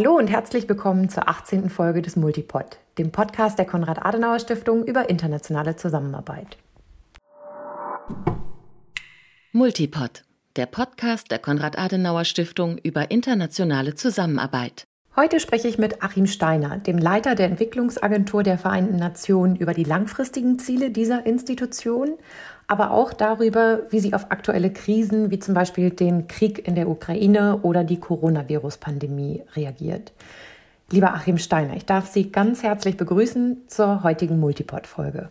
Hallo und herzlich willkommen zur 18. Folge des Multipod, dem Podcast der Konrad-Adenauer-Stiftung über internationale Zusammenarbeit. Multipod, der Podcast der Konrad-Adenauer-Stiftung über internationale Zusammenarbeit. Heute spreche ich mit Achim Steiner, dem Leiter der Entwicklungsagentur der Vereinten Nationen, über die langfristigen Ziele dieser Institution, aber auch darüber, wie sie auf aktuelle Krisen wie zum Beispiel den Krieg in der Ukraine oder die Coronavirus-Pandemie reagiert. Lieber Achim Steiner, ich darf Sie ganz herzlich begrüßen zur heutigen Multipod-Folge.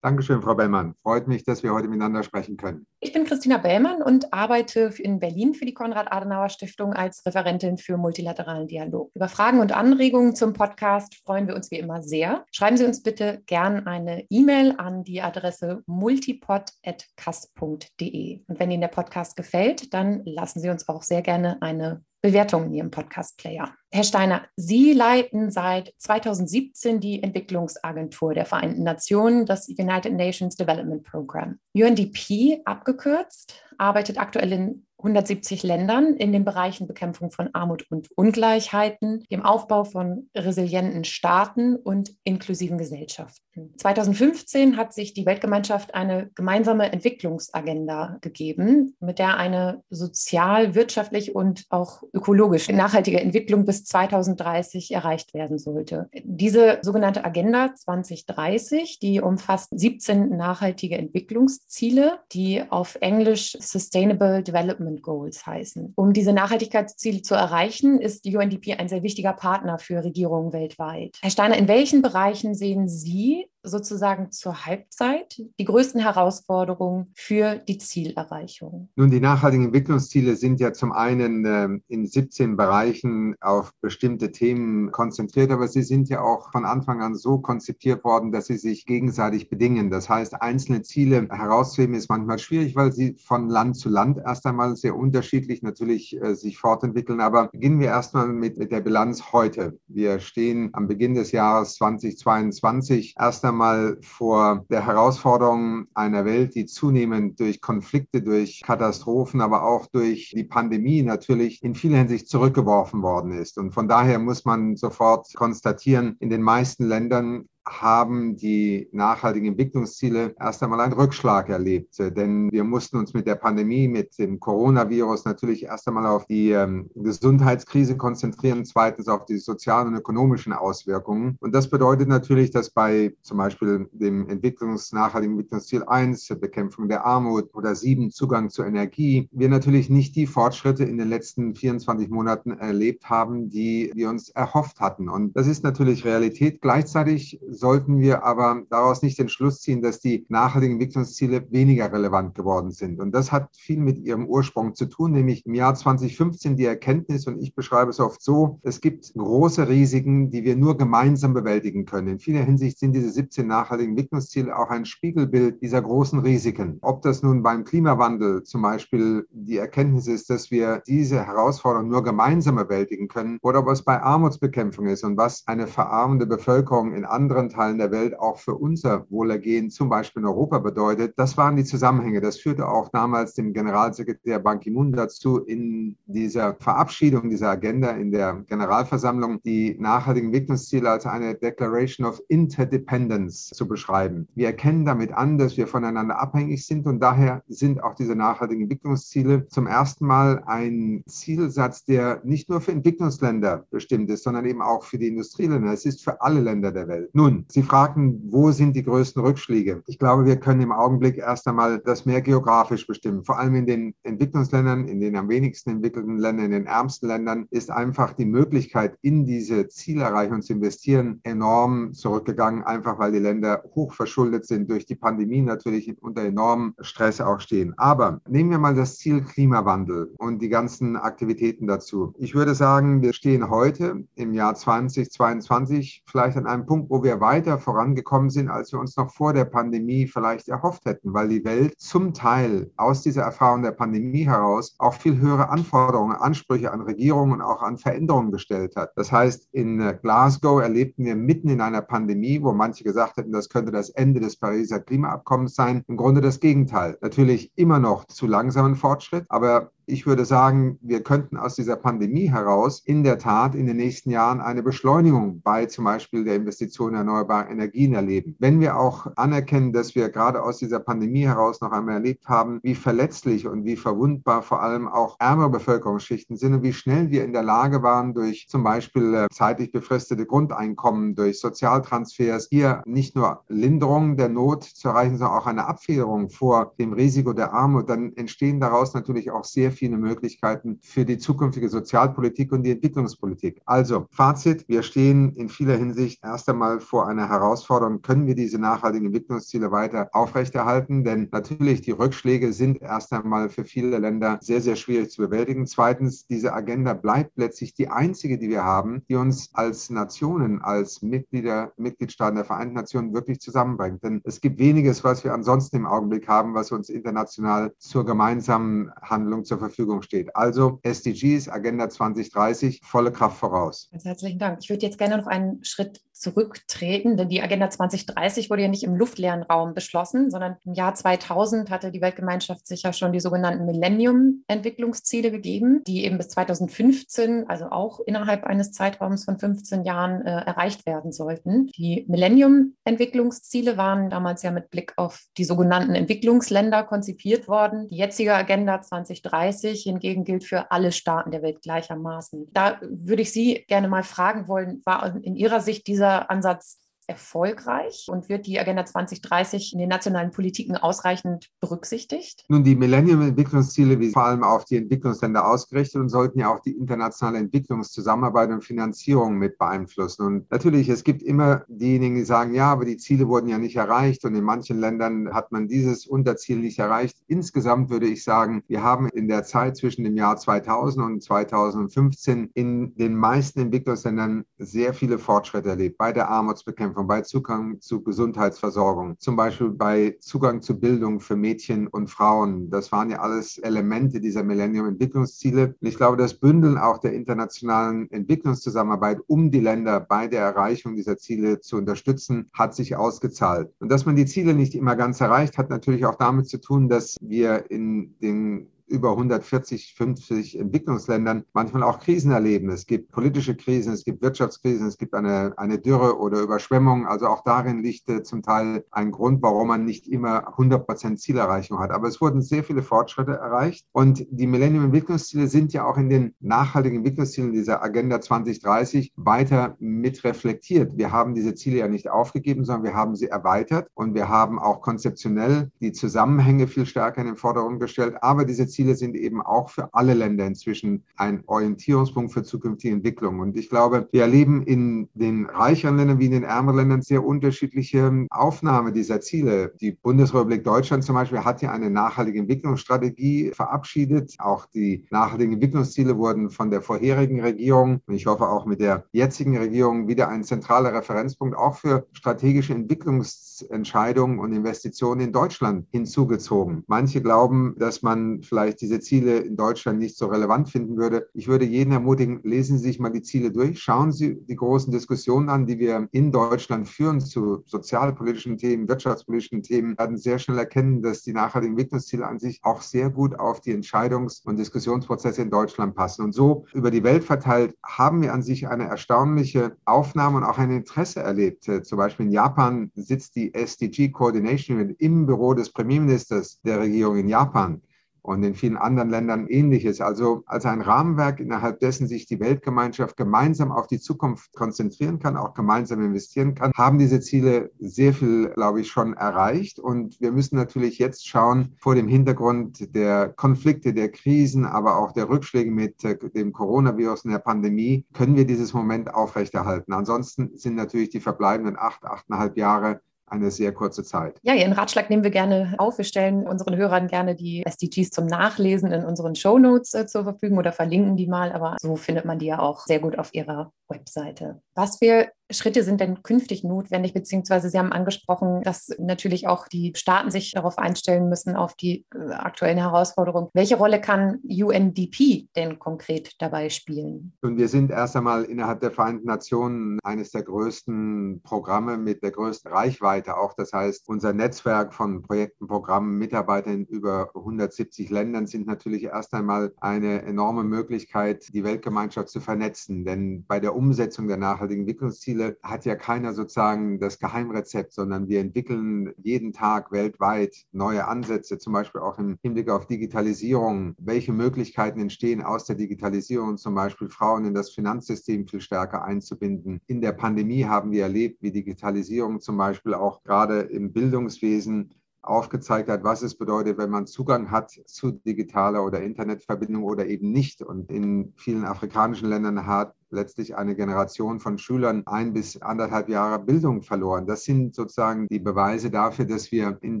Dankeschön, Frau Bellmann. Freut mich, dass wir heute miteinander sprechen können. Ich bin Christina Bellmann und arbeite in Berlin für die Konrad-Adenauer-Stiftung als Referentin für multilateralen Dialog. Über Fragen und Anregungen zum Podcast freuen wir uns wie immer sehr. Schreiben Sie uns bitte gern eine E-Mail an die Adresse multipod.kass.de. Und wenn Ihnen der Podcast gefällt, dann lassen Sie uns auch sehr gerne eine Bewertung in Ihrem Podcast-Player. Herr Steiner, Sie leiten seit 2017 die Entwicklungsagentur der Vereinten Nationen, das United Nations Development Program. UNDP abgekürzt, arbeitet aktuell in 170 Ländern in den Bereichen Bekämpfung von Armut und Ungleichheiten, dem Aufbau von resilienten Staaten und inklusiven Gesellschaften. 2015 hat sich die Weltgemeinschaft eine gemeinsame Entwicklungsagenda gegeben, mit der eine sozial, wirtschaftlich und auch ökologisch nachhaltige Entwicklung bis 2030 erreicht werden sollte. Diese sogenannte Agenda 2030, die umfasst 17 nachhaltige Entwicklungsziele, die auf Englisch Sustainable Development Development Goals heißen. Um diese Nachhaltigkeitsziele zu erreichen, ist die UNDP ein sehr wichtiger Partner für Regierungen weltweit. Herr Steiner, in welchen Bereichen sehen Sie sozusagen zur Halbzeit die größten Herausforderungen für die Zielerreichung? Nun, die nachhaltigen Entwicklungsziele sind ja zum einen äh, in 17 Bereichen auf bestimmte Themen konzentriert, aber sie sind ja auch von Anfang an so konzipiert worden, dass sie sich gegenseitig bedingen. Das heißt, einzelne Ziele herauszuheben ist manchmal schwierig, weil sie von Land zu Land erst einmal sehr unterschiedlich natürlich äh, sich fortentwickeln. Aber beginnen wir erstmal mit, mit der Bilanz heute. Wir stehen am Beginn des Jahres 2022 erst einmal einmal vor der Herausforderung einer Welt, die zunehmend durch Konflikte, durch Katastrophen, aber auch durch die Pandemie natürlich in vieler Hinsicht zurückgeworfen worden ist. Und von daher muss man sofort konstatieren, in den meisten Ländern haben die nachhaltigen Entwicklungsziele erst einmal einen Rückschlag erlebt. Denn wir mussten uns mit der Pandemie, mit dem Coronavirus natürlich erst einmal auf die ähm, Gesundheitskrise konzentrieren, zweitens auf die sozialen und ökonomischen Auswirkungen. Und das bedeutet natürlich, dass bei zum Beispiel dem Entwicklungs nachhaltigen Entwicklungsziel 1, Bekämpfung der Armut oder 7, Zugang zur Energie, wir natürlich nicht die Fortschritte in den letzten 24 Monaten erlebt haben, die wir uns erhofft hatten. Und das ist natürlich Realität. Gleichzeitig sollten wir aber daraus nicht den Schluss ziehen, dass die nachhaltigen Entwicklungsziele weniger relevant geworden sind. Und das hat viel mit ihrem Ursprung zu tun, nämlich im Jahr 2015 die Erkenntnis, und ich beschreibe es oft so, es gibt große Risiken, die wir nur gemeinsam bewältigen können. In vieler Hinsicht sind diese 17 nachhaltigen Entwicklungsziele auch ein Spiegelbild dieser großen Risiken. Ob das nun beim Klimawandel zum Beispiel die Erkenntnis ist, dass wir diese Herausforderung nur gemeinsam bewältigen können, oder ob es bei Armutsbekämpfung ist und was eine verarmende Bevölkerung in anderen anderen Teilen der Welt auch für unser Wohlergehen, zum Beispiel in Europa, bedeutet. Das waren die Zusammenhänge. Das führte auch damals dem Generalsekretär Ban Ki-moon dazu, in dieser Verabschiedung dieser Agenda in der Generalversammlung die nachhaltigen Entwicklungsziele als eine Declaration of Interdependence zu beschreiben. Wir erkennen damit an, dass wir voneinander abhängig sind und daher sind auch diese nachhaltigen Entwicklungsziele zum ersten Mal ein Zielsatz, der nicht nur für Entwicklungsländer bestimmt ist, sondern eben auch für die Industrieländer. Es ist für alle Länder der Welt. Nun, Sie fragten, wo sind die größten Rückschläge? Ich glaube, wir können im Augenblick erst einmal das mehr geografisch bestimmen. Vor allem in den Entwicklungsländern, in den am wenigsten entwickelten Ländern, in den ärmsten Ländern ist einfach die Möglichkeit, in diese Zielerreichung zu investieren, enorm zurückgegangen, einfach weil die Länder hochverschuldet sind, durch die Pandemie natürlich unter enormem Stress auch stehen. Aber nehmen wir mal das Ziel Klimawandel und die ganzen Aktivitäten dazu. Ich würde sagen, wir stehen heute im Jahr 2022 vielleicht an einem Punkt, wo wir weiter vorangekommen sind, als wir uns noch vor der Pandemie vielleicht erhofft hätten, weil die Welt zum Teil aus dieser Erfahrung der Pandemie heraus auch viel höhere Anforderungen, Ansprüche an Regierungen und auch an Veränderungen gestellt hat. Das heißt, in Glasgow erlebten wir mitten in einer Pandemie, wo manche gesagt hätten, das könnte das Ende des Pariser Klimaabkommens sein, im Grunde das Gegenteil. Natürlich immer noch zu langsamen Fortschritt, aber ich würde sagen, wir könnten aus dieser Pandemie heraus in der Tat in den nächsten Jahren eine Beschleunigung bei zum Beispiel der Investition in erneuerbare Energien erleben. Wenn wir auch anerkennen, dass wir gerade aus dieser Pandemie heraus noch einmal erlebt haben, wie verletzlich und wie verwundbar vor allem auch ärmere Bevölkerungsschichten sind und wie schnell wir in der Lage waren, durch zum Beispiel äh, zeitlich befristete Grundeinkommen, durch Sozialtransfers hier nicht nur Linderung der Not zu erreichen, sondern auch eine Abfederung vor dem Risiko der Armut, dann entstehen daraus natürlich auch sehr viele Möglichkeiten für die zukünftige Sozialpolitik und die Entwicklungspolitik. Also Fazit, wir stehen in vieler Hinsicht erst einmal vor einer Herausforderung, können wir diese nachhaltigen Entwicklungsziele weiter aufrechterhalten? Denn natürlich die Rückschläge sind erst einmal für viele Länder sehr, sehr schwierig zu bewältigen. Zweitens, diese Agenda bleibt letztlich die einzige, die wir haben, die uns als Nationen, als Mitglieder, Mitgliedstaaten der Vereinten Nationen wirklich zusammenbringt. Denn es gibt weniges, was wir ansonsten im Augenblick haben, was uns international zur gemeinsamen Handlung zur Verfügung steht. Also SDGs, Agenda 2030, volle Kraft voraus. Ganz herzlichen Dank. Ich würde jetzt gerne noch einen Schritt zurücktreten, denn die Agenda 2030 wurde ja nicht im luftleeren Raum beschlossen, sondern im Jahr 2000 hatte die Weltgemeinschaft sich ja schon die sogenannten Millennium-Entwicklungsziele gegeben, die eben bis 2015, also auch innerhalb eines Zeitraums von 15 Jahren, äh, erreicht werden sollten. Die Millennium-Entwicklungsziele waren damals ja mit Blick auf die sogenannten Entwicklungsländer konzipiert worden. Die jetzige Agenda 2030 hingegen gilt für alle Staaten der Welt gleichermaßen. Da würde ich Sie gerne mal fragen wollen, war in Ihrer Sicht dieser dieser Ansatz erfolgreich und wird die Agenda 2030 in den nationalen Politiken ausreichend berücksichtigt? Nun, die Millennium-Entwicklungsziele, wie vor allem auf die Entwicklungsländer ausgerichtet und sollten ja auch die internationale Entwicklungszusammenarbeit und Finanzierung mit beeinflussen. Und natürlich, es gibt immer diejenigen, die sagen, ja, aber die Ziele wurden ja nicht erreicht und in manchen Ländern hat man dieses Unterziel nicht erreicht. Insgesamt würde ich sagen, wir haben in der Zeit zwischen dem Jahr 2000 und 2015 in den meisten Entwicklungsländern sehr viele Fortschritte erlebt bei der Armutsbekämpfung Bekämpfung, bei Zugang zu Gesundheitsversorgung, zum Beispiel bei Zugang zu Bildung für Mädchen und Frauen. Das waren ja alles Elemente dieser Millennium-Entwicklungsziele. Und ich glaube, das Bündeln auch der internationalen Entwicklungszusammenarbeit, um die Länder bei der Erreichung dieser Ziele zu unterstützen, hat sich ausgezahlt. Und dass man die Ziele nicht immer ganz erreicht, hat natürlich auch damit zu tun, dass wir in den über 140, 50 Entwicklungsländern manchmal auch Krisen erleben. Es gibt politische Krisen, es gibt Wirtschaftskrisen, es gibt eine, eine Dürre oder Überschwemmung. Also auch darin liegt äh, zum Teil ein Grund, warum man nicht immer 100 Prozent Zielerreichung hat. Aber es wurden sehr viele Fortschritte erreicht. Und die Millennium-Entwicklungsziele sind ja auch in den nachhaltigen Entwicklungszielen dieser Agenda 2030 weiter mit reflektiert. Wir haben diese Ziele ja nicht aufgegeben, sondern wir haben sie erweitert und wir haben auch konzeptionell die Zusammenhänge viel stärker in den Vordergrund gestellt. Aber diese Ziele sind eben auch für alle Länder inzwischen ein Orientierungspunkt für zukünftige Entwicklung. Und ich glaube, wir erleben in den reicheren Ländern wie in den ärmeren Ländern sehr unterschiedliche Aufnahme dieser Ziele. Die Bundesrepublik Deutschland zum Beispiel hat ja eine nachhaltige Entwicklungsstrategie verabschiedet. Auch die nachhaltigen Entwicklungsziele wurden von der vorherigen Regierung und ich hoffe auch mit der jetzigen Regierung wieder ein zentraler Referenzpunkt auch für strategische Entwicklungsentscheidungen und Investitionen in Deutschland hinzugezogen. Manche glauben, dass man vielleicht vielleicht diese Ziele in Deutschland nicht so relevant finden würde. Ich würde jeden ermutigen, lesen Sie sich mal die Ziele durch, schauen Sie die großen Diskussionen an, die wir in Deutschland führen zu sozialpolitischen Themen, wirtschaftspolitischen Themen, werden sehr schnell erkennen, dass die nachhaltigen Entwicklungsziele an sich auch sehr gut auf die Entscheidungs- und Diskussionsprozesse in Deutschland passen. Und so über die Welt verteilt haben wir an sich eine erstaunliche Aufnahme und auch ein Interesse erlebt. Zum Beispiel in Japan sitzt die SDG Coordination im Büro des Premierministers der Regierung in Japan und in vielen anderen Ländern ähnliches. Also als ein Rahmenwerk, innerhalb dessen sich die Weltgemeinschaft gemeinsam auf die Zukunft konzentrieren kann, auch gemeinsam investieren kann, haben diese Ziele sehr viel, glaube ich, schon erreicht. Und wir müssen natürlich jetzt schauen, vor dem Hintergrund der Konflikte, der Krisen, aber auch der Rückschläge mit äh, dem Coronavirus und der Pandemie, können wir dieses Moment aufrechterhalten. Ansonsten sind natürlich die verbleibenden acht, achteinhalb Jahre eine sehr kurze Zeit. Ja, Ihren Ratschlag nehmen wir gerne auf. Wir stellen unseren Hörern gerne die SDGs zum Nachlesen in unseren Show Notes äh, zur Verfügung oder verlinken die mal, aber so findet man die ja auch sehr gut auf Ihrer Webseite. Was wir Schritte sind denn künftig notwendig? Beziehungsweise Sie haben angesprochen, dass natürlich auch die Staaten sich darauf einstellen müssen, auf die äh, aktuellen Herausforderungen. Welche Rolle kann UNDP denn konkret dabei spielen? Und wir sind erst einmal innerhalb der Vereinten Nationen eines der größten Programme mit der größten Reichweite auch. Das heißt, unser Netzwerk von Projekten, Programmen, Mitarbeitern in über 170 Ländern sind natürlich erst einmal eine enorme Möglichkeit, die Weltgemeinschaft zu vernetzen. Denn bei der Umsetzung der nachhaltigen Entwicklungsziele hat ja keiner sozusagen das Geheimrezept, sondern wir entwickeln jeden Tag weltweit neue Ansätze, zum Beispiel auch im Hinblick auf Digitalisierung. Welche Möglichkeiten entstehen aus der Digitalisierung, zum Beispiel Frauen in das Finanzsystem viel stärker einzubinden? In der Pandemie haben wir erlebt, wie Digitalisierung zum Beispiel auch gerade im Bildungswesen aufgezeigt hat, was es bedeutet, wenn man Zugang hat zu digitaler oder Internetverbindung oder eben nicht. Und in vielen afrikanischen Ländern hat letztlich eine Generation von Schülern ein bis anderthalb Jahre Bildung verloren. Das sind sozusagen die Beweise dafür, dass wir in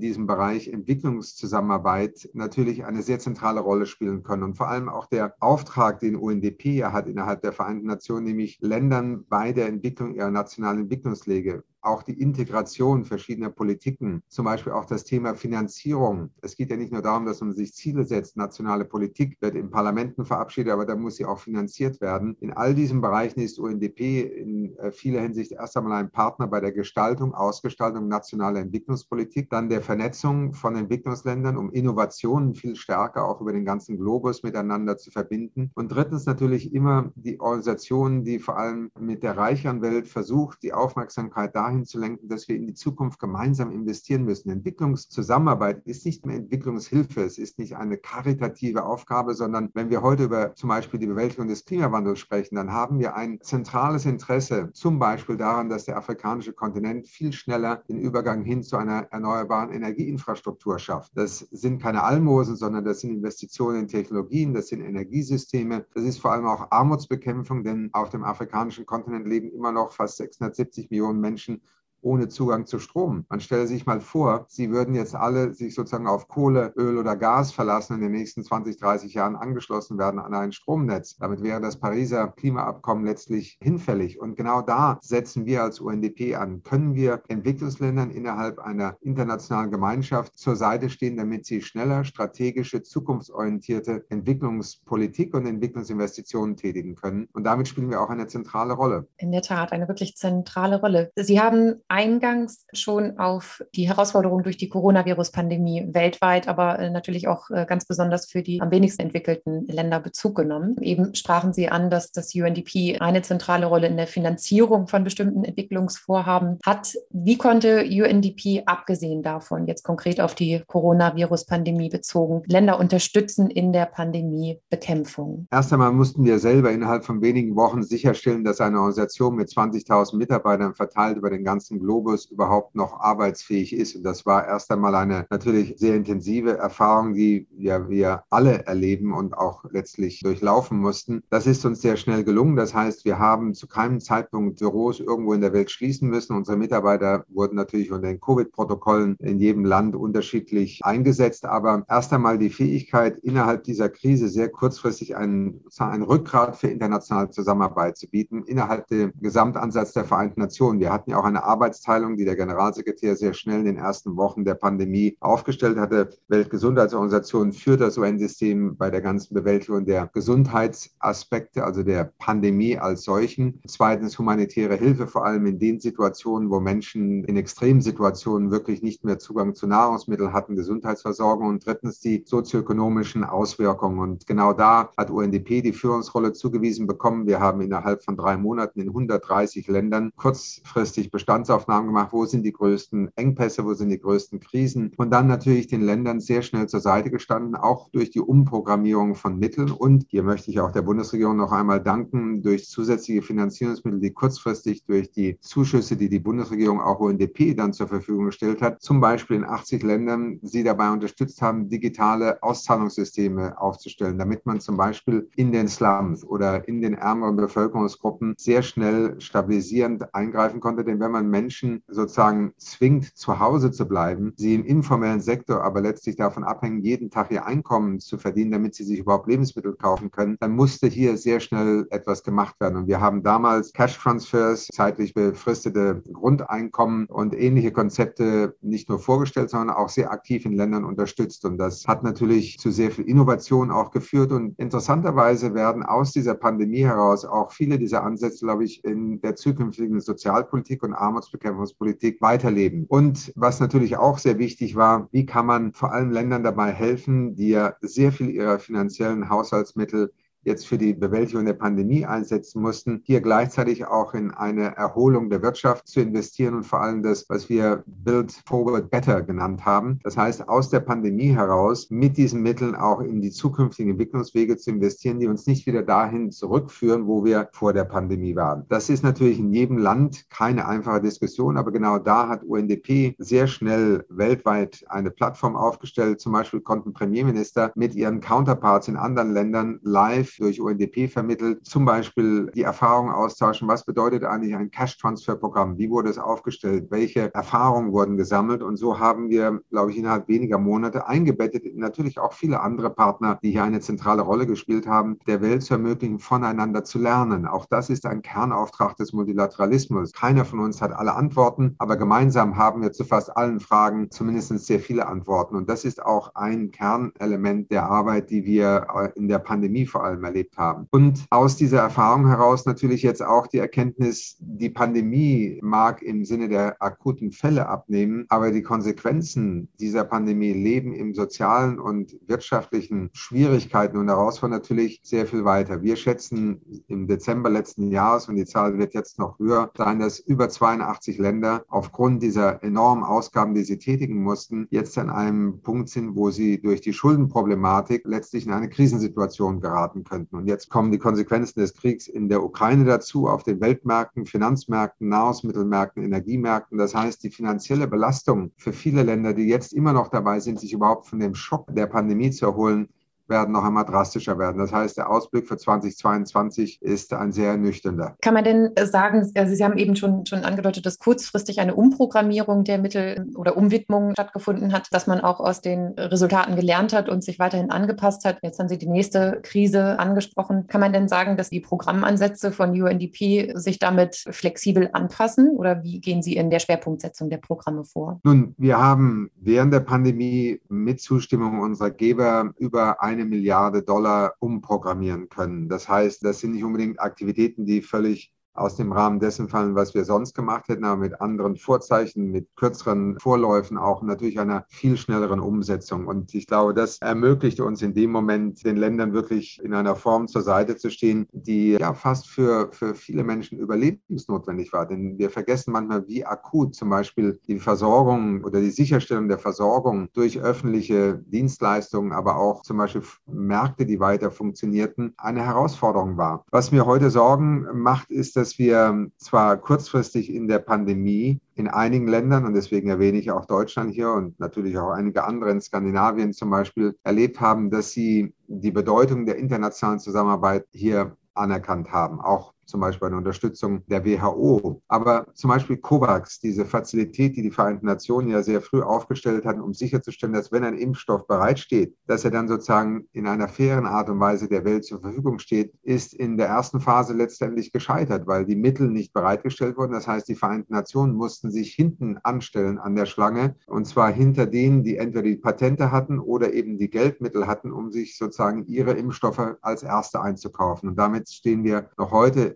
diesem Bereich Entwicklungszusammenarbeit natürlich eine sehr zentrale Rolle spielen können. Und vor allem auch der Auftrag, den UNDP hat innerhalb der Vereinten Nationen, nämlich Ländern bei der Entwicklung ihrer nationalen Entwicklungspflege auch die Integration verschiedener Politiken, zum Beispiel auch das Thema Finanzierung. Es geht ja nicht nur darum, dass man sich Ziele setzt. Nationale Politik wird in Parlamenten verabschiedet, aber da muss sie auch finanziert werden. In all diesen Bereichen ist UNDP in äh, vieler Hinsicht erst einmal ein Partner bei der Gestaltung, Ausgestaltung nationaler Entwicklungspolitik, dann der Vernetzung von Entwicklungsländern, um Innovationen viel stärker auch über den ganzen Globus miteinander zu verbinden. Und drittens natürlich immer die Organisationen, die vor allem mit der reicheren Welt versucht, die Aufmerksamkeit dahin zu lenken, dass wir in die Zukunft gemeinsam investieren müssen. Entwicklungszusammenarbeit ist nicht mehr Entwicklungshilfe, es ist nicht eine karitative Aufgabe, sondern wenn wir heute über zum Beispiel die Bewältigung des Klimawandels sprechen, dann haben haben wir ein zentrales Interesse, zum Beispiel daran, dass der afrikanische Kontinent viel schneller den Übergang hin zu einer erneuerbaren Energieinfrastruktur schafft. Das sind keine Almosen, sondern das sind Investitionen in Technologien, das sind Energiesysteme, das ist vor allem auch Armutsbekämpfung, denn auf dem afrikanischen Kontinent leben immer noch fast 670 Millionen Menschen ohne Zugang zu Strom. Man stelle sich mal vor, Sie würden jetzt alle sich sozusagen auf Kohle, Öl oder Gas verlassen in den nächsten 20, 30 Jahren angeschlossen werden an ein Stromnetz. Damit wäre das Pariser Klimaabkommen letztlich hinfällig. Und genau da setzen wir als UNDP an. Können wir Entwicklungsländern innerhalb einer internationalen Gemeinschaft zur Seite stehen, damit sie schneller strategische, zukunftsorientierte Entwicklungspolitik und Entwicklungsinvestitionen tätigen können? Und damit spielen wir auch eine zentrale Rolle. In der Tat, eine wirklich zentrale Rolle. Sie haben eingangs schon auf die Herausforderungen durch die Coronavirus-Pandemie weltweit, aber äh, natürlich auch äh, ganz besonders für die am wenigsten entwickelten Länder Bezug genommen. Eben sprachen Sie an, dass das UNDP eine zentrale Rolle in der Finanzierung von bestimmten Entwicklungsvorhaben hat. Wie konnte UNDP, abgesehen davon, jetzt konkret auf die Coronavirus-Pandemie bezogen, Länder unterstützen in der Pandemiebekämpfung? Erst einmal mussten wir selber innerhalb von wenigen Wochen sicherstellen, dass eine Organisation mit 20.000 Mitarbeitern verteilt über den ganzen ganzen Globus überhaupt noch arbeitsfähig ist. Und das war erst einmal eine natürlich sehr intensive Erfahrung, die ja wir alle erleben und auch letztlich durchlaufen mussten. Das ist uns sehr schnell gelungen. Das heißt, wir haben zu keinem Zeitpunkt Büros irgendwo in der Welt schließen müssen. Unsere Mitarbeiter wurden natürlich unter den Covid-Protokollen in jedem Land unterschiedlich eingesetzt. Aber erst einmal die Fähigkeit, innerhalb dieser Krise sehr kurzfristig einen, ein Rückgrat für internationale Zusammenarbeit zu bieten, innerhalb dem Gesamtansatz der Vereinten Nationen. Wir hatten ja auch eine Arbeit Arbeitsteilung, die der Generalsekretär sehr schnell in den ersten Wochen der Pandemie aufgestellt hatte. Weltgesundheitsorganisation führt das UN-System bei der ganzen Bewältigung der Gesundheitsaspekte, also der Pandemie als solchen. Zweitens humanitäre Hilfe, vor allem in den Situationen, wo Menschen in Extremsituationen wirklich nicht mehr Zugang zu Nahrungsmitteln hatten, Gesundheitsversorgung. Und drittens die sozioökonomischen Auswirkungen. Und genau da hat UNDP die Führungsrolle zugewiesen bekommen. Wir haben innerhalb von drei Monaten in 130 Ländern kurzfristig Bestandsaufnahmen Bestandsaufnahmen gemacht, wo sind die größten Engpässe, wo sind die größten Krisen und dann natürlich den Ländern sehr schnell zur Seite gestanden, auch durch die Umprogrammierung von Mitteln und hier möchte ich auch der Bundesregierung noch einmal danken, durch zusätzliche Finanzierungsmittel, die kurzfristig durch die Zuschüsse, die die Bundesregierung auch UNDP dann zur Verfügung gestellt hat, zum Beispiel in 80 Ländern sie dabei unterstützt haben, digitale Auszahlungssysteme aufzustellen, damit man zum Beispiel in den Slums oder in den ärmeren Bevölkerungsgruppen sehr schnell stabilisierend eingreifen konnte. Denn wenn man Menschen Menschen sozusagen zwingt, zu Hause zu bleiben, sie im informellen Sektor aber letztlich davon abhängen, jeden Tag ihr Einkommen zu verdienen, damit sie sich überhaupt Lebensmittel kaufen können, dann musste hier sehr schnell etwas gemacht werden. Und wir haben damals Cash-Transfers, zeitlich befristete Grundeinkommen und ähnliche Konzepte nicht nur vorgestellt, sondern auch sehr aktiv in Ländern unterstützt. Und das hat natürlich zu sehr viel Innovation auch geführt. Und interessanterweise werden aus dieser Pandemie heraus auch viele dieser Ansätze, glaube ich, in der zukünftigen Sozialpolitik und Armutsbekämpfungspolitik weiterleben. Und was natürlich auch sehr wichtig war, wie kann man vor allem Ländern dabei helfen, die ja sehr viel ihrer finanziellen Haushaltsmittel jetzt für die Bewältigung der Pandemie einsetzen mussten, hier gleichzeitig auch in eine Erholung der Wirtschaft zu investieren und vor allem das, was wir Build Forward Better genannt haben. Das heißt, aus der Pandemie heraus mit diesen Mitteln auch in die zukünftigen Entwicklungswege zu investieren, die uns nicht wieder dahin zurückführen, wo wir vor der Pandemie waren. Das ist natürlich in jedem Land keine einfache Diskussion, aber genau da hat UNDP sehr schnell weltweit eine Plattform aufgestellt. Zum Beispiel konnten Premierminister mit ihren Counterparts in anderen Ländern live durch UNDP vermittelt, zum Beispiel die Erfahrungen austauschen. Was bedeutet eigentlich ein Cash-Transfer-Programm? Wie wurde es aufgestellt? Welche Erfahrungen wurden gesammelt? Und so haben wir, glaube ich, innerhalb weniger Monate eingebettet, natürlich auch viele andere Partner, die hier eine zentrale Rolle gespielt haben, der Welt zu ermöglichen, voneinander zu lernen. Auch das ist ein Kernauftrag des Multilateralismus. Keiner von uns hat alle Antworten, aber gemeinsam haben wir zu fast allen Fragen zumindest sehr viele Antworten. Und das ist auch ein Kernelement der Arbeit, die wir äh, in der Pandemie vor allem erlebt haben. Und aus dieser Erfahrung heraus natürlich jetzt auch die Erkenntnis, die Pandemie mag im Sinne der akuten Fälle abnehmen, aber die Konsequenzen dieser Pandemie leben im sozialen und wirtschaftlichen Schwierigkeiten und Herausforderungen natürlich sehr viel weiter. Wir schätzen im Dezember letzten Jahres, und die Zahl wird jetzt noch höher sein, dass über 82 Länder aufgrund dieser enormen Ausgaben, die sie tätigen mussten, jetzt an einem Punkt sind, wo sie durch die Schuldenproblematik letztlich in eine Krisensituation geraten könnten. Und jetzt kommen die Konsequenzen des Kriegs in der Ukraine dazu, auf den Weltmärkten, Finanzmärkten, Nahrungsmittelmärkten, Energiemärkten. Das heißt, die finanzielle Belastung für viele Länder, die jetzt immer noch dabei sind, sich überhaupt von dem Schock der Pandemie zu erholen, werden noch einmal drastischer werden. Das heißt, der Ausblick für 2022 ist ein sehr nüchterner. Kann man denn sagen, also Sie haben eben schon, schon angedeutet, dass kurzfristig eine Umprogrammierung der Mittel oder Umwidmung stattgefunden hat, dass man auch aus den Resultaten gelernt hat und sich weiterhin angepasst hat. Jetzt haben Sie die nächste Krise angesprochen. Kann man denn sagen, dass die Programmansätze von UNDP sich damit flexibel anpassen oder wie gehen Sie in der Schwerpunktsetzung der Programme vor? Nun, wir haben während der Pandemie mit Zustimmung unserer Geber über ein eine Milliarde Dollar umprogrammieren können. Das heißt, das sind nicht unbedingt Aktivitäten, die völlig aus dem Rahmen dessen fallen, was wir sonst gemacht hätten, aber mit anderen Vorzeichen, mit kürzeren Vorläufen, auch natürlich einer viel schnelleren Umsetzung. Und ich glaube, das ermöglichte uns in dem Moment, den Ländern wirklich in einer Form zur Seite zu stehen, die ja fast für, für viele Menschen überlebensnotwendig war. Denn wir vergessen manchmal, wie akut zum Beispiel die Versorgung oder die Sicherstellung der Versorgung durch öffentliche Dienstleistungen, aber auch zum Beispiel Märkte, die weiter funktionierten, eine Herausforderung war. Was mir heute Sorgen macht, ist, dass dass wir zwar kurzfristig in der Pandemie in einigen Ländern, und deswegen erwähne ich auch Deutschland hier und natürlich auch einige andere in Skandinavien zum Beispiel, erlebt haben, dass sie die Bedeutung der internationalen Zusammenarbeit hier anerkannt haben, auch zum Beispiel eine Unterstützung der WHO. Aber zum Beispiel COVAX, diese Fazilität, die die Vereinten Nationen ja sehr früh aufgestellt hatten, um sicherzustellen, dass wenn ein Impfstoff bereitsteht, dass er dann sozusagen in einer fairen Art und Weise der Welt zur Verfügung steht, ist in der ersten Phase letztendlich gescheitert, weil die Mittel nicht bereitgestellt wurden. Das heißt, die Vereinten Nationen mussten sich hinten anstellen an der Schlange und zwar hinter denen, die entweder die Patente hatten oder eben die Geldmittel hatten, um sich sozusagen ihre Impfstoffe als erste einzukaufen. Und damit stehen wir noch heute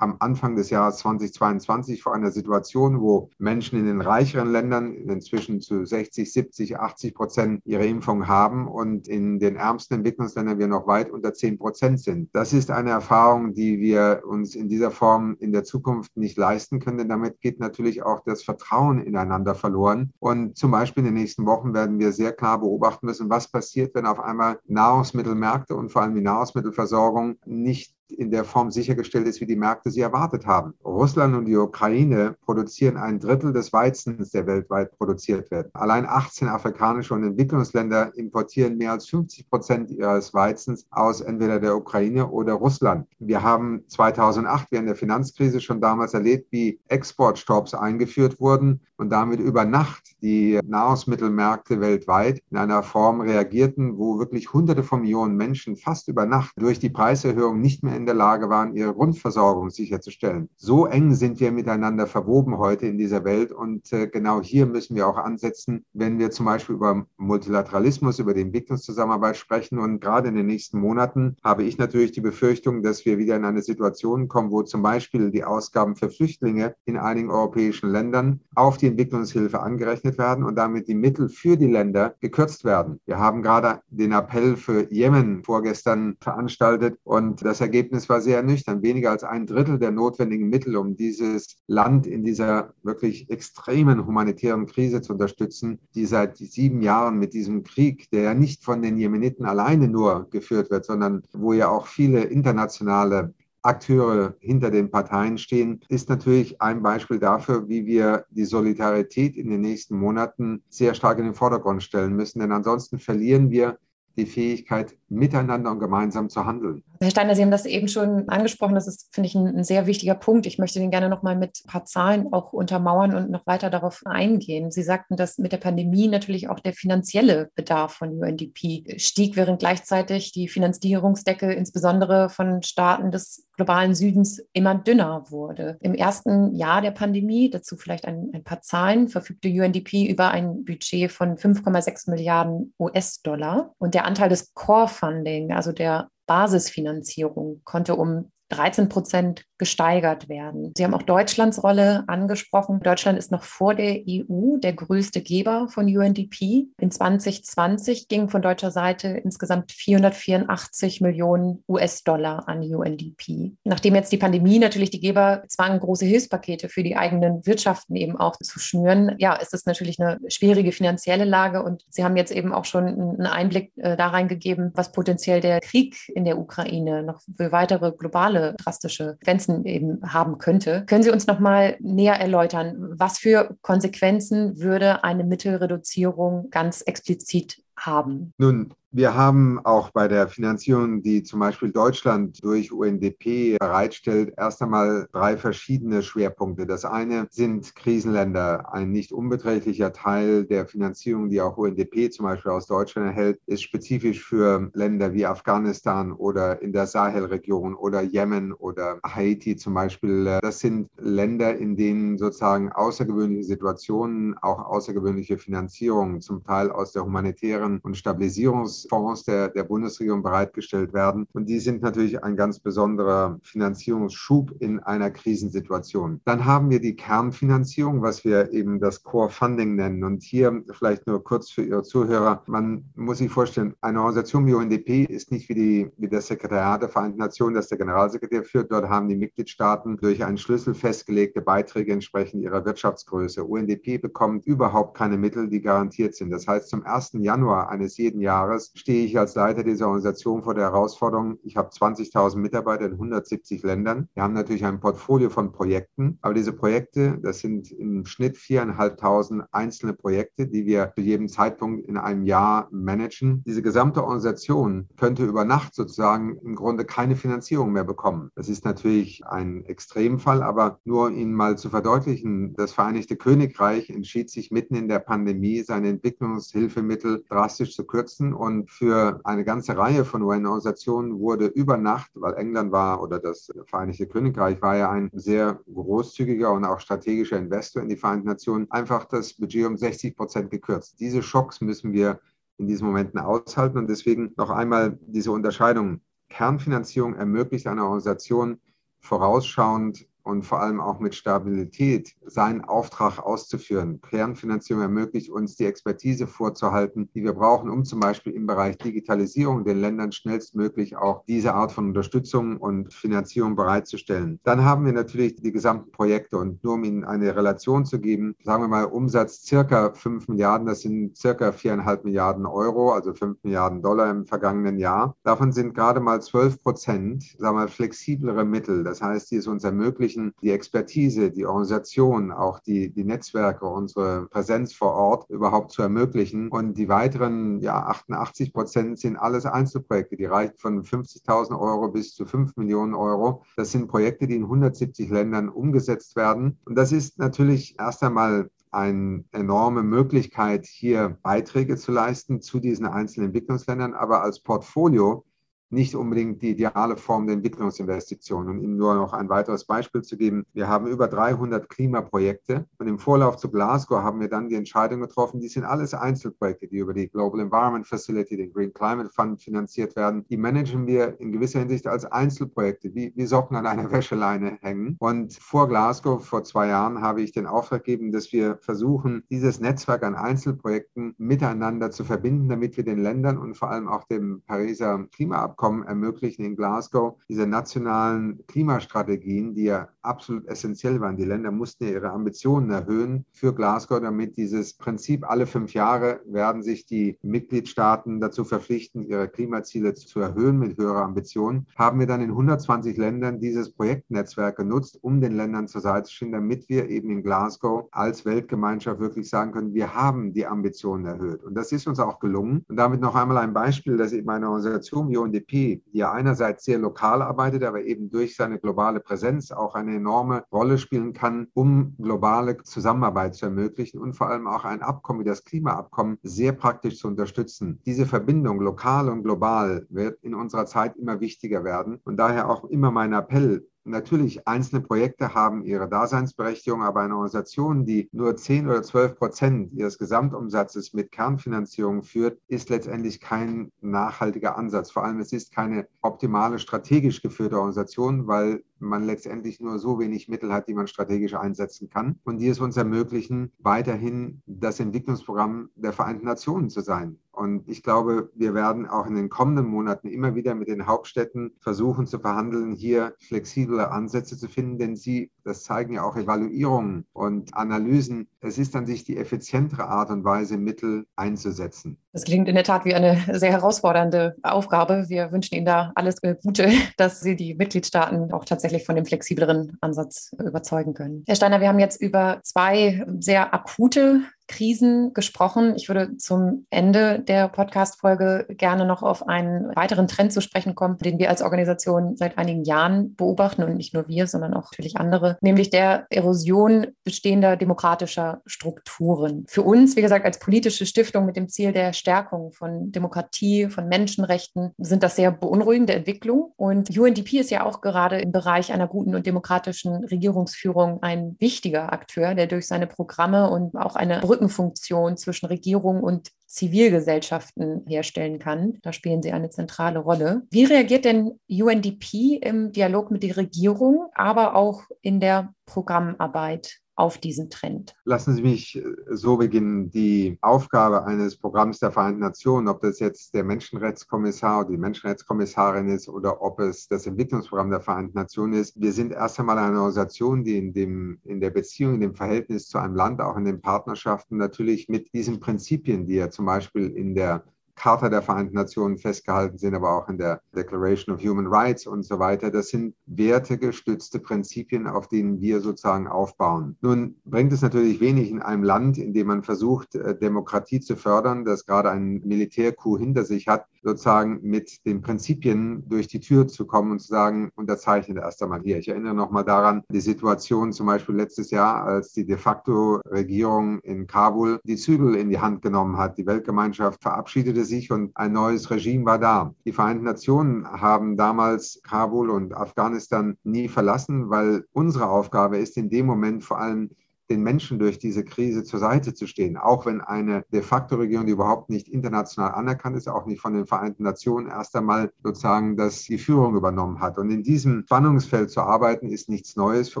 am Anfang des Jahres 2022 vor einer Situation, wo Menschen in den reicheren Ländern inzwischen zu 60, 70, 80 Prozent ihre Impfung haben und in den ärmsten Entwicklungsländern wir noch weit unter 10 Prozent sind. Das ist eine Erfahrung, die wir uns in dieser Form in der Zukunft nicht leisten können, denn damit geht natürlich auch das Vertrauen ineinander verloren. Und zum Beispiel in den nächsten Wochen werden wir sehr klar beobachten müssen, was passiert, wenn auf einmal Nahrungsmittelmärkte und vor allem die Nahrungsmittelversorgung nicht in der Form sichergestellt ist, wie die Märkte Märkte sie erwartet haben. Russland und die Ukraine produzieren ein Drittel des Weizens, der weltweit produziert wird. Allein 18 afrikanische und Entwicklungsländer importieren mehr als 50 Prozent ihres Weizens aus entweder der Ukraine oder Russland. Wir haben 2008 während der Finanzkrise schon damals erlebt, wie Exportstops eingeführt wurden und damit über Nacht die Nahrungsmittelmärkte weltweit in einer Form reagierten, wo wirklich Hunderte von Millionen Menschen fast über Nacht durch die Preiserhöhung nicht mehr in der Lage waren, ihre Grundversorgung sicherzustellen. So eng sind wir miteinander verwoben heute in dieser Welt und äh, genau hier müssen wir auch ansetzen, wenn wir zum Beispiel über Multilateralismus, über die Entwicklungszusammenarbeit sprechen. Und gerade in den nächsten Monaten habe ich natürlich die Befürchtung, dass wir wieder in eine Situation kommen, wo zum Beispiel die Ausgaben für Flüchtlinge in einigen europäischen Ländern auf die Entwicklungshilfe angerechnet werden und damit die Mittel für die Länder gekürzt werden. Wir haben gerade den Appell für Jemen vorgestern veranstaltet und das Ergebnis war sehr ernüchternd. Weniger als ein Drittel der notwendigen Mittel, um dieses Land in dieser wirklich extremen humanitären Krise zu unterstützen, die seit sieben Jahren mit diesem Krieg, der ja nicht von den Jemeniten alleine nur geführt wird, sondern wo ja auch viele internationale Akteure hinter den Parteien stehen, ist natürlich ein Beispiel dafür, wie wir die Solidarität in den nächsten Monaten sehr stark in den Vordergrund stellen müssen. Denn ansonsten verlieren wir die Fähigkeit, miteinander und gemeinsam zu handeln. Herr Steiner, Sie haben das eben schon angesprochen. Das ist, finde ich, ein, ein, sehr wichtiger Punkt. Ich möchte den gerne noch mal mit ein paar Zahlen auch untermauern und noch weiter darauf eingehen. Sie sagten, dass mit der Pandemie natürlich auch der finanzielle Bedarf von UNDP stieg, während gleichzeitig die Finanzierungsdecke insbesondere von Staaten des globalen Südens immer dünner wurde. Im ersten Jahr der Pandemie, dazu vielleicht ein, ein paar Zahlen, verfügte UNDP über ein Budget von 5,6 Milliarden US-Dollar und der Anteil des Core Funding, also der Basisfinanzierung, konnte um 13 Prozent gesteigert werden. Sie haben auch Deutschlands Rolle angesprochen. Deutschland ist noch vor der EU der größte Geber von UNDP. In 2020 gingen von deutscher Seite insgesamt 484 Millionen US-Dollar an UNDP. Nachdem jetzt die Pandemie natürlich die Geber zwangen, große Hilfspakete für die eigenen Wirtschaften eben auch zu schnüren, ja, ist es natürlich eine schwierige finanzielle Lage. Und Sie haben jetzt eben auch schon einen Einblick äh, da reingegeben, was potenziell der Krieg in der Ukraine noch für weitere globale drastische Grenzen eben haben könnte. Können Sie uns noch mal näher erläutern, was für Konsequenzen würde eine Mittelreduzierung ganz explizit haben? Nun, wir haben auch bei der Finanzierung, die zum Beispiel Deutschland durch UNDP bereitstellt, erst einmal drei verschiedene Schwerpunkte. Das eine sind Krisenländer. Ein nicht unbeträchtlicher Teil der Finanzierung, die auch UNDP zum Beispiel aus Deutschland erhält, ist spezifisch für Länder wie Afghanistan oder in der Sahelregion oder Jemen oder Haiti zum Beispiel. Das sind Länder, in denen sozusagen außergewöhnliche Situationen, auch außergewöhnliche Finanzierungen, zum Teil aus der humanitären und Stabilisierungs Fonds der, der Bundesregierung bereitgestellt werden. Und die sind natürlich ein ganz besonderer Finanzierungsschub in einer Krisensituation. Dann haben wir die Kernfinanzierung, was wir eben das Core Funding nennen. Und hier vielleicht nur kurz für Ihre Zuhörer. Man muss sich vorstellen, eine Organisation wie UNDP ist nicht wie, die, wie das Sekretariat der Vereinten Nationen, das der Generalsekretär führt. Dort haben die Mitgliedstaaten durch einen Schlüssel festgelegte Beiträge entsprechend ihrer Wirtschaftsgröße. UNDP bekommt überhaupt keine Mittel, die garantiert sind. Das heißt, zum 1. Januar eines jeden Jahres stehe ich als Leiter dieser Organisation vor der Herausforderung, ich habe 20.000 Mitarbeiter in 170 Ländern. Wir haben natürlich ein Portfolio von Projekten, aber diese Projekte, das sind im Schnitt 4.500 einzelne Projekte, die wir zu jedem Zeitpunkt in einem Jahr managen. Diese gesamte Organisation könnte über Nacht sozusagen im Grunde keine Finanzierung mehr bekommen. Das ist natürlich ein Extremfall, aber nur Ihnen mal zu verdeutlichen, das Vereinigte Königreich entschied sich mitten in der Pandemie, seine Entwicklungshilfemittel drastisch zu kürzen und für eine ganze Reihe von UN-Organisationen wurde über Nacht, weil England war oder das Vereinigte Königreich war ja ein sehr großzügiger und auch strategischer Investor in die Vereinten Nationen, einfach das Budget um 60 Prozent gekürzt. Diese Schocks müssen wir in diesen Momenten aushalten und deswegen noch einmal diese Unterscheidung. Kernfinanzierung ermöglicht einer Organisation vorausschauend und vor allem auch mit Stabilität seinen Auftrag auszuführen. Kernfinanzierung ermöglicht uns, die Expertise vorzuhalten, die wir brauchen, um zum Beispiel im Bereich Digitalisierung den Ländern schnellstmöglich auch diese Art von Unterstützung und Finanzierung bereitzustellen. Dann haben wir natürlich die gesamten Projekte und nur um Ihnen eine Relation zu geben, sagen wir mal Umsatz circa 5 Milliarden, das sind circa 4,5 Milliarden Euro, also 5 Milliarden Dollar im vergangenen Jahr. Davon sind gerade mal 12 Prozent, sagen wir, flexiblere Mittel. Das heißt, die es uns ermöglichen, die Expertise, die Organisation, auch die, die Netzwerke, unsere Präsenz vor Ort überhaupt zu ermöglichen. Und die weiteren ja, 88 Prozent sind alles Einzelprojekte, die reichen von 50.000 Euro bis zu 5 Millionen Euro. Das sind Projekte, die in 170 Ländern umgesetzt werden. Und das ist natürlich erst einmal eine enorme Möglichkeit, hier Beiträge zu leisten zu diesen einzelnen Entwicklungsländern, aber als Portfolio nicht unbedingt die ideale Form der Entwicklungsinvestition. Und Ihnen nur noch ein weiteres Beispiel zu geben. Wir haben über 300 Klimaprojekte und im Vorlauf zu Glasgow haben wir dann die Entscheidung getroffen, die sind alles Einzelprojekte, die über die Global Environment Facility, den Green Climate Fund finanziert werden. Die managen wir in gewisser Hinsicht als Einzelprojekte, wie, wie Socken an einer Wäscheleine hängen. Und vor Glasgow, vor zwei Jahren, habe ich den Auftrag gegeben, dass wir versuchen, dieses Netzwerk an Einzelprojekten miteinander zu verbinden, damit wir den Ländern und vor allem auch dem Pariser Klimaabkommen Abkommen ermöglichen in Glasgow, diese nationalen Klimastrategien, die ja absolut essentiell waren. Die Länder mussten ja ihre Ambitionen erhöhen für Glasgow, damit dieses Prinzip alle fünf Jahre werden sich die Mitgliedstaaten dazu verpflichten, ihre Klimaziele zu erhöhen mit höherer Ambition. Haben wir dann in 120 Ländern dieses Projektnetzwerk genutzt, um den Ländern zur Seite zu stehen, damit wir eben in Glasgow als Weltgemeinschaft wirklich sagen können, wir haben die Ambitionen erhöht. Und das ist uns auch gelungen. Und damit noch einmal ein Beispiel, dass eben eine Organisation wie Die ja einerseits sehr lokal arbeitet, aber eben durch seine globale Präsenz auch eine enorme Rolle spielen kann, um globale Zusammenarbeit zu ermöglichen und vor allem auch ein Abkommen wie das Klimaabkommen sehr praktisch zu unterstützen. Diese Verbindung lokal und global wird in unserer Zeit immer wichtiger werden und daher auch immer mein Appell, Natürlich, einzelne Projekte haben ihre Daseinsberechtigung, aber eine Organisation, die nur 10 oder 12 Prozent ihres Gesamtumsatzes mit Kernfinanzierung führt, ist letztendlich kein nachhaltiger Ansatz. Vor allem, es ist keine optimale strategisch geführte Organisation, weil man letztendlich nur so wenig Mittel hat, die man strategisch einsetzen kann und die es uns ermöglichen, weiterhin das Entwicklungsprogramm der Vereinten Nationen zu sein. Und ich glaube, wir werden auch in den kommenden Monaten immer wieder mit den Hauptstädten versuchen zu verhandeln, hier flexible Ansätze zu finden, denn sie, das zeigen ja auch Evaluierungen und Analysen, es ist an sich die effizientere Art und Weise, Mittel einzusetzen. Das klingt in der Tat wie eine sehr herausfordernde Aufgabe. Wir wünschen Ihnen da alles Gute, dass Sie die Mitgliedstaaten auch tatsächlich von dem flexibleren Ansatz überzeugen können. Herr Steiner, wir haben jetzt über zwei sehr akute Krisen gesprochen. Ich würde zum Ende der Podcast-Folge gerne noch auf einen weiteren Trend zu sprechen kommen, den wir als Organisation seit einigen Jahren beobachten und nicht nur wir, sondern auch natürlich andere, nämlich der Erosion bestehender demokratischer Strukturen. Für uns, wie gesagt, als politische Stiftung mit dem Ziel der Stärkung von Demokratie, von Menschenrechten, sind das sehr beunruhigende Entwicklungen. Und UNDP ist ja auch gerade im Bereich einer guten und demokratischen Regierungsführung ein wichtiger Akteur, der durch seine Programme und auch eine Brücke Brückenfunktion zwischen Regierung und Zivilgesellschaften herstellen kann. Da spielen sie eine zentrale Rolle. Wie reagiert denn UNDP im Dialog mit der Regierung, aber auch in der Programmarbeit auf diesen Trend? Lassen Sie mich äh, so beginnen. Die Aufgabe eines Programms der Vereinten Nationen, ob das jetzt der Menschenrechtskommissar oder die Menschenrechtskommissarin ist oder ob es das Entwicklungsprogramm der Vereinten Nationen ist, wir sind erst einmal eine Organisation, die in, dem, in der Beziehung, in dem Verhältnis zu einem Land, auch in den Partnerschaften natürlich mit diesen Prinzipien, die ja zum Beispiel in der Charta der Vereinten Nationen festgehalten sind, aber auch in der Declaration of Human Rights und so weiter. Das sind wertegestützte Prinzipien, auf denen wir sozusagen aufbauen. Nun bringt es natürlich wenig in einem Land, in dem man versucht, äh, Demokratie zu fördern, das gerade einen Militärcoup hinter sich hat, sozusagen mit den Prinzipien durch die Tür zu kommen und zu sagen, unterzeichnet erst einmal hier. Ich erinnere nochmal daran, die Situation zum Beispiel letztes Jahr, als die de facto Regierung in Kabul die Zügel in die Hand genommen hat. Die Weltgemeinschaft verabschiedete sich und ein neues Regime war da. Die Vereinten Nationen haben damals Kabul und Afghanistan nie verlassen, weil unsere Aufgabe ist in dem Moment vor allem den Menschen durch diese Krise zur Seite zu stehen, auch wenn eine de facto Regierung, die überhaupt nicht international anerkannt ist, auch nicht von den Vereinten Nationen, erst einmal sozusagen das die Führung übernommen hat. Und in diesem Spannungsfeld zu arbeiten, ist nichts Neues für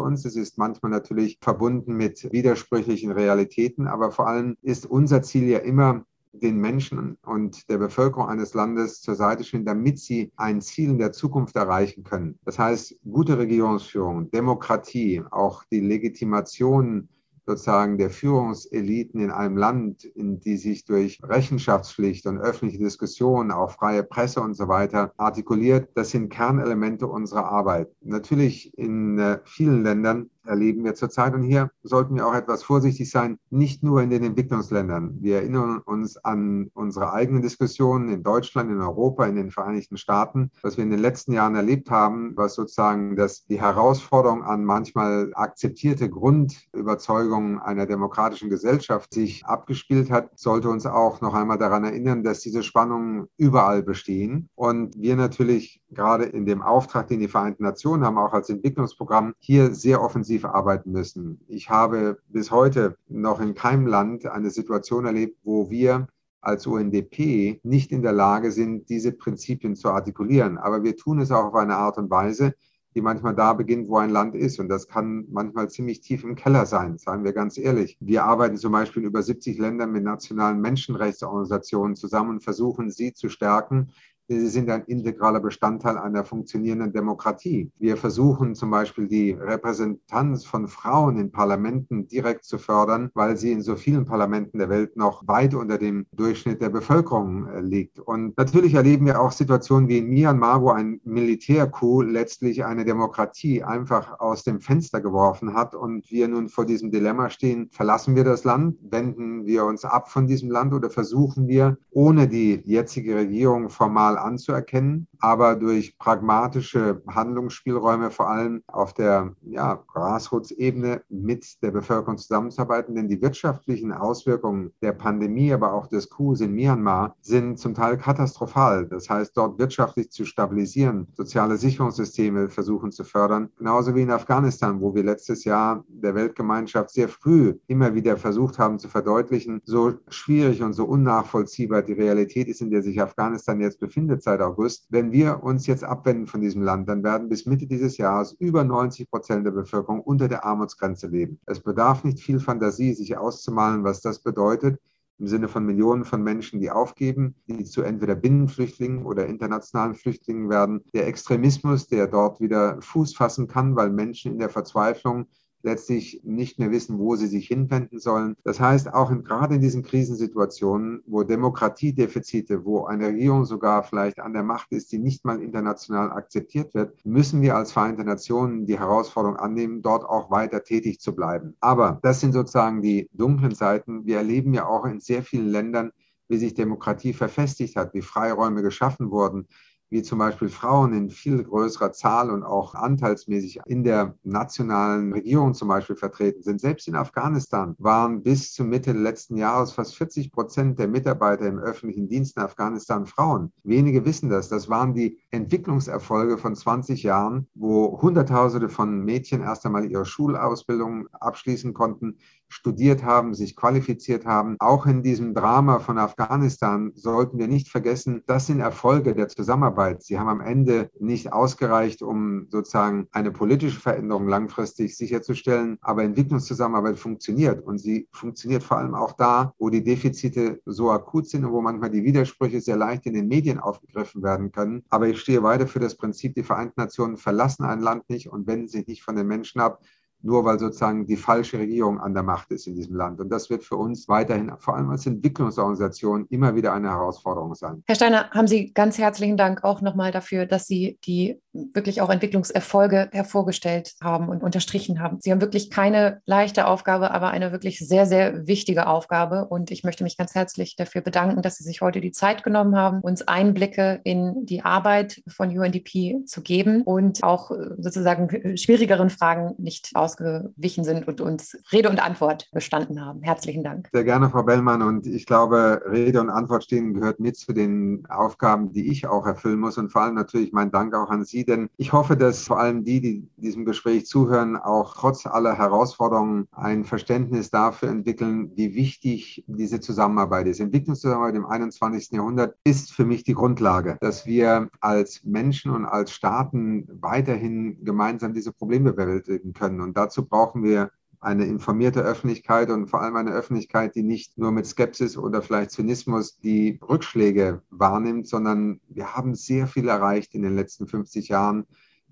uns. Es ist manchmal natürlich verbunden mit widersprüchlichen Realitäten, aber vor allem ist unser Ziel ja immer, den Menschen und der Bevölkerung eines Landes zur Seite stehen, damit sie ein Ziel in der Zukunft erreichen können. Das heißt, gute Regierungsführung, Demokratie, auch die Legitimation sozusagen der Führungseliten in einem Land, in die sich durch Rechenschaftspflicht und öffentliche Diskussionen, auch freie Presse und so weiter artikuliert, das sind Kernelemente unserer Arbeit. Natürlich in äh, vielen Ländern erleben wir zurzeit. Und hier sollten wir auch etwas vorsichtig sein, nicht nur in den Entwicklungsländern. Wir erinnern uns an unsere eigenen Diskussionen in Deutschland, in Europa, in den Vereinigten Staaten, was wir in den letzten Jahren erlebt haben, was sozusagen das, die Herausforderung an manchmal akzeptierte Grundüberzeugungen einer demokratischen Gesellschaft sich abgespielt hat, sollte uns auch noch einmal daran erinnern, dass diese Spannungen überall bestehen und wir natürlich gerade in dem Auftrag, den die Vereinten Nationen haben, auch als Entwicklungsprogramm, hier sehr offensiv intensiv arbeiten müssen. Ich habe bis heute noch in keinem Land eine Situation erlebt, wo wir als UNDP nicht in der Lage sind, diese Prinzipien zu artikulieren. Aber wir tun es auch auf eine Art und Weise, die manchmal da beginnt, wo ein Land ist. Und das kann manchmal ziemlich tief im Keller sein, sagen wir ganz ehrlich. Wir arbeiten zum Beispiel in über 70 Ländern mit nationalen Menschenrechtsorganisationen zusammen und versuchen, sie zu stärken, Sie sind ein integraler Bestandteil einer funktionierenden Demokratie. Wir versuchen zum Beispiel die Repräsentanz von Frauen in Parlamenten direkt zu fördern, weil sie in so vielen Parlamenten der Welt noch weit unter dem Durchschnitt der Bevölkerung äh, liegt. Und natürlich erleben wir auch Situationen wie in Myanmar, wo ein Militärcoup letztlich eine Demokratie einfach aus dem Fenster geworfen hat und wir nun vor diesem Dilemma stehen, verlassen wir das Land, wenden wir uns ab von diesem Land oder versuchen wir, ohne die jetzige Regierung formal anzuerkennen, aber durch pragmatische Handlungsspielräume vor allem auf der ja, Grassroots-Ebene mit der Bevölkerung zusammenzuarbeiten. Denn die wirtschaftlichen Auswirkungen der Pandemie, aber auch des Coups in Myanmar sind zum Teil katastrophal. Das heißt, dort wirtschaftlich zu stabilisieren, soziale Sicherungssysteme versuchen zu fördern, genauso wie in Afghanistan, wo wir letztes Jahr der Weltgemeinschaft sehr früh immer wieder versucht haben zu verdeutlichen, so schwierig und so unnachvollziehbar die Realität ist, in der sich Afghanistan jetzt befindet Ende seit August. Wenn wir uns jetzt abwenden von diesem Land, dann werden bis Mitte dieses Jahres über 90 Prozent der Bevölkerung unter der Armutsgrenze leben. Es bedarf nicht viel Fantasie, sich auszumalen, was das bedeutet im Sinne von Millionen von Menschen, die aufgeben, die zu entweder Binnenflüchtlingen oder internationalen Flüchtlingen werden. Der Extremismus, der dort wieder Fuß fassen kann, weil Menschen in der Verzweiflung letztlich nicht mehr wissen, wo sie sich hinwenden sollen. Das heißt, auch in, gerade in diesen Krisensituationen, wo Demokratiedefizite, wo eine Regierung sogar vielleicht an der Macht ist, die nicht mal international akzeptiert wird, müssen wir als Vereinte Nationen die Herausforderung annehmen, dort auch weiter tätig zu bleiben. Aber das sind sozusagen die dunklen Seiten. Wir erleben ja auch in sehr vielen Ländern, wie sich Demokratie verfestigt hat, wie Freiräume geschaffen wurden, wie zum Beispiel Frauen in viel größerer Zahl und auch anteilsmäßig in der nationalen Regierung zum Beispiel vertreten sind. Selbst in Afghanistan waren bis zur Mitte letzten Jahres fast 40 Prozent der Mitarbeiter im öffentlichen Dienst in Afghanistan Frauen. Wenige wissen das. Das waren die Entwicklungserfolge von 20 Jahren, wo Hunderttausende von Mädchen erst einmal ihre Schulausbildung abschließen konnten, studiert haben, sich qualifiziert haben. Auch in diesem Drama von Afghanistan sollten wir nicht vergessen, das sind Erfolge der Zusammenarbeit. Sie haben am Ende nicht ausgereicht, um sozusagen eine politische Veränderung langfristig sicherzustellen, aber Entwicklungszusammenarbeit funktioniert und sie funktioniert vor allem auch da, wo die Defizite so akut sind und wo manchmal die Widersprüche sehr leicht in den Medien aufgegriffen werden können. Aber ich stehe weiter für das Prinzip, die Vereinten Nationen verlassen ein Land nicht und wenden sich nicht von den Menschen ab, nur weil sozusagen die falsche Regierung an der Macht ist in diesem Land. Und das wird für uns weiterhin, vor allem als Entwicklungsorganisation, immer wieder eine Herausforderung sein. Herr Steiner, haben Sie ganz herzlichen Dank auch nochmal dafür, dass Sie die wirklich auch Entwicklungserfolge hervorgestellt haben und unterstrichen haben. Sie haben wirklich keine leichte Aufgabe, aber eine wirklich sehr, sehr wichtige Aufgabe. Und ich möchte mich ganz herzlich dafür bedanken, dass Sie sich heute die Zeit genommen haben, uns Einblicke in die Arbeit von UNDP zu geben und auch sozusagen schwierigeren Fragen nicht aus ausgewichen sind und uns Rede und Antwort bestanden haben. Herzlichen Dank. Sehr gerne, Frau Bellmann. Und ich glaube, Rede und Antwort stehen gehört mit zu den Aufgaben, die ich auch erfüllen muss. Und vor allem natürlich mein Dank auch an Sie Sie, denn ich hoffe, dass vor allem die, die diesem Gespräch zuhören, auch trotz aller Herausforderungen ein Verständnis dafür entwickeln, wie wichtig diese Zusammenarbeit ist. Entwicklungszusammenarbeit im 21. Jahrhundert ist für mich die Grundlage, dass wir als Menschen und als Staaten weiterhin gemeinsam diese Probleme bewältigen können. Und dazu brauchen wir eine informierte Öffentlichkeit und vor allem eine Öffentlichkeit, die nicht nur mit Skepsis oder vielleicht Zynismus die Rückschläge wahrnimmt, sondern wir haben sehr viel erreicht in den letzten 50 Jahren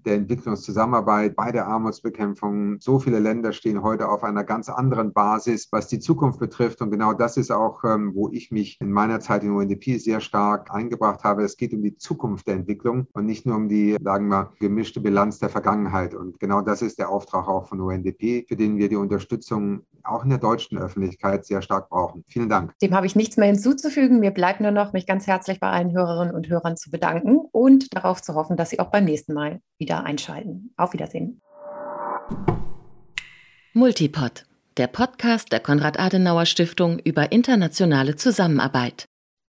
der Entwicklungszusammenarbeit, bei der Armutsbekämpfung. So viele Länder stehen heute auf einer ganz anderen Basis, was die Zukunft betrifft. Und genau das ist auch, ähm, wo ich mich in meiner Zeit in UNDP sehr stark eingebracht habe. Es geht um die Zukunft der Entwicklung und nicht nur um die, sagen wir, gemischte Bilanz der Vergangenheit. Und genau das ist der Auftrag auch von UNDP, für den wir die Unterstützung auch in der deutschen Öffentlichkeit sehr stark brauchen. Vielen Dank. Dem habe ich nichts mehr hinzuzufügen. Mir bleibt nur noch, mich ganz herzlich bei allen Hörerinnen und Hörern zu bedanken und darauf zu hoffen, dass Sie auch beim nächsten Mal wieder einschalten. Auf Wiedersehen. Multipod, der Podcast der Konrad-Adenauer-Stiftung über internationale Zusammenarbeit.